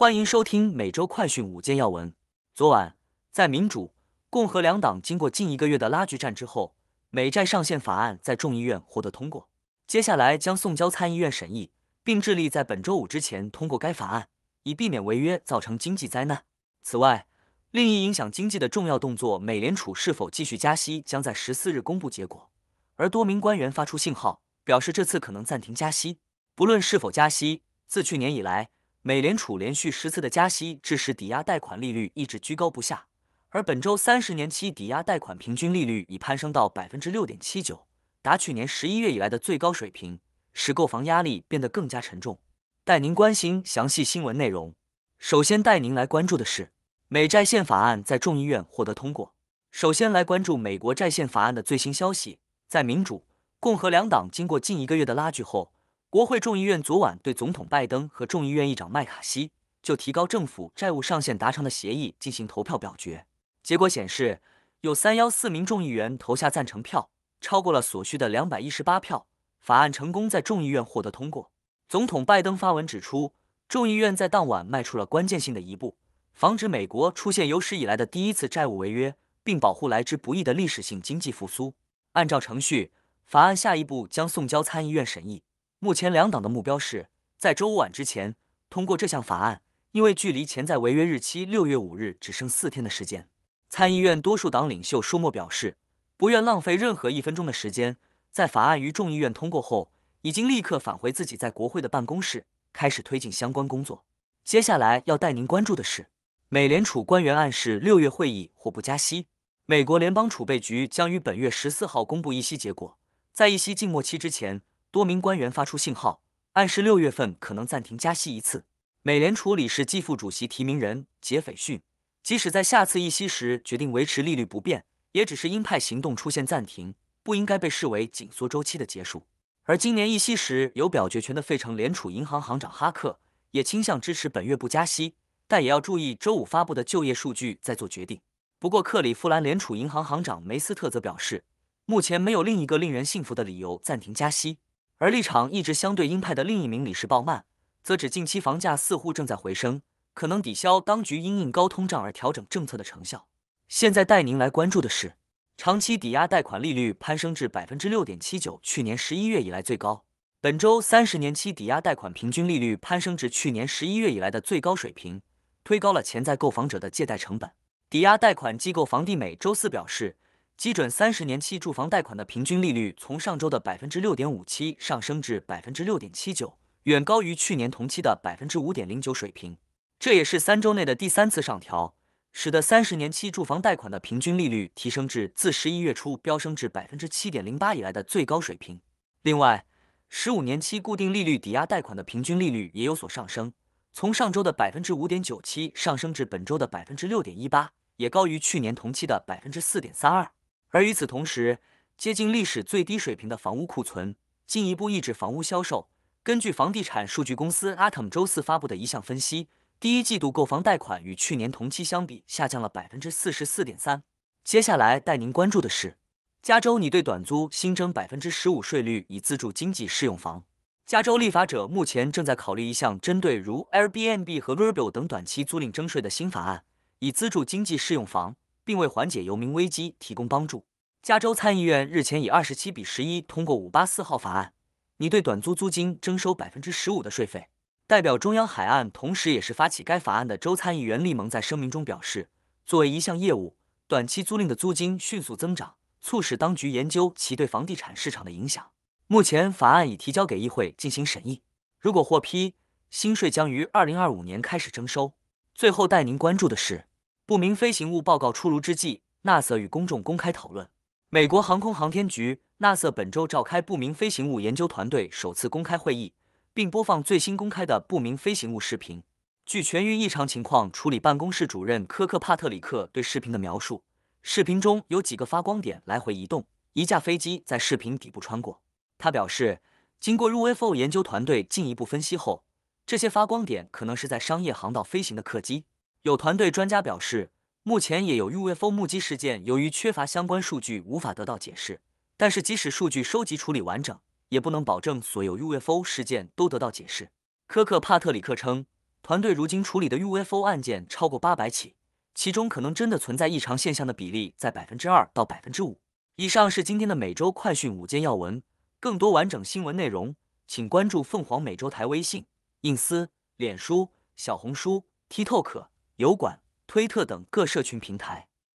欢迎收听每周快讯五件要闻。昨晚，在民主、共和两党经过近一个月的拉锯战之后，美债上限法案在众议院获得通过，接下来将送交参议院审议，并致力在本周五之前通过该法案，以避免违约造成经济灾难。此外，另一影响经济的重要动作——美联储是否继续加息，将在十四日公布结果。而多名官员发出信号，表示这次可能暂停加息。不论是否加息，自去年以来。美联储连续十次的加息，致使抵押贷款利率一直居高不下，而本周三十年期抵押贷款平均利率已攀升到百分之六点七九，达去年十一月以来的最高水平，使购房压力变得更加沉重。带您关心详细新闻内容。首先带您来关注的是，美债宪法案在众议院获得通过。首先来关注美国债宪法案的最新消息，在民主、共和两党经过近一个月的拉锯后。国会众议院昨晚对总统拜登和众议院议长麦卡锡就提高政府债务上限达成的协议进行投票表决。结果显示，有三幺四名众议员投下赞成票，超过了所需的两百一十八票，法案成功在众议院获得通过。总统拜登发文指出，众议院在当晚迈出了关键性的一步，防止美国出现有史以来的第一次债务违约，并保护来之不易的历史性经济复苏。按照程序，法案下一步将送交参议院审议。目前两党的目标是在周五晚之前通过这项法案，因为距离潜在违约日期六月五日只剩四天的时间。参议院多数党领袖舒默表示，不愿浪费任何一分钟的时间。在法案于众议院通过后，已经立刻返回自己在国会的办公室，开始推进相关工作。接下来要带您关注的是，美联储官员暗示六月会议或不加息。美国联邦储备局将于本月十四号公布议息结果，在议息静默期之前。多名官员发出信号，暗示六月份可能暂停加息一次。美联储理事暨副主席提名人杰斐逊，即使在下次议息时决定维持利率不变，也只是鹰派行动出现暂停，不应该被视为紧缩周期的结束。而今年议息时有表决权的费城联储银行行长哈克也倾向支持本月不加息，但也要注意周五发布的就业数据再做决定。不过，克里夫兰联储银行行长梅斯特则表示，目前没有另一个令人信服的理由暂停加息。而立场一直相对鹰派的另一名理事鲍曼，则指近期房价似乎正在回升，可能抵消当局因应高通胀而调整政策的成效。现在带您来关注的是，长期抵押贷款利率攀升至百分之六点七九，去年十一月以来最高。本周三十年期抵押贷款平均利率攀升至去年十一月以来的最高水平，推高了潜在购房者的借贷成本。抵押贷款机构房地美周四表示。基准三十年期住房贷款的平均利率从上周的百分之六点五七上升至百分之六点七九，远高于去年同期的百分之五点零九水平。这也是三周内的第三次上调，使得三十年期住房贷款的平均利率提升至自十一月初飙升至百分之七点零八以来的最高水平。另外，十五年期固定利率抵押贷款的平均利率也有所上升，从上周的百分之五点九七上升至本周的百分之六点一八，也高于去年同期的百分之四点三二。而与此同时，接近历史最低水平的房屋库存进一步抑制房屋销售。根据房地产数据公司 Atom 周四发布的一项分析，第一季度购房贷款与去年同期相比下降了百分之四十四点三。接下来带您关注的是，加州拟对短租新增百分之十五税率，以资助经济适用房。加州立法者目前正在考虑一项针对如 Airbnb 和 Vrbo 等短期租赁征税的新法案，以资助经济适用房。并为缓解游民危机提供帮助。加州参议院日前以二十七比十一通过五八四号法案，拟对短租租金征收百分之十五的税费。代表中央海岸，同时也是发起该法案的州参议员利蒙在声明中表示，作为一项业务，短期租赁的租金迅速增长，促使当局研究其对房地产市场的影响。目前，法案已提交给议会进行审议。如果获批，新税将于二零二五年开始征收。最后带您关注的是。不明飞行物报告出炉之际，，NASA 与公众公开讨论。美国航空航天局 NASA 本周召开不明飞行物研究团队首次公开会议，并播放最新公开的不明飞行物视频。据全域异常情况处理办公室主任科克帕特里克对视频的描述，视频中有几个发光点来回移动，一架飞机在视频底部穿过。他表示，经过 UFO 研究团队进一步分析后，这些发光点可能是在商业航道飞行的客机。有团队专家表示，目前也有 UFO 目击事件，由于缺乏相关数据无法得到解释。但是即使数据收集处理完整，也不能保证所有 UFO 事件都得到解释。科克帕特里克称，团队如今处理的 UFO 案件超过八百起，其中可能真的存在异常现象的比例在百分之二到百分之五。以上是今天的每周快讯五件要闻，更多完整新闻内容，请关注凤凰美洲台微信、印思、脸书、小红书、TikTok、油管、推特等各社群平台。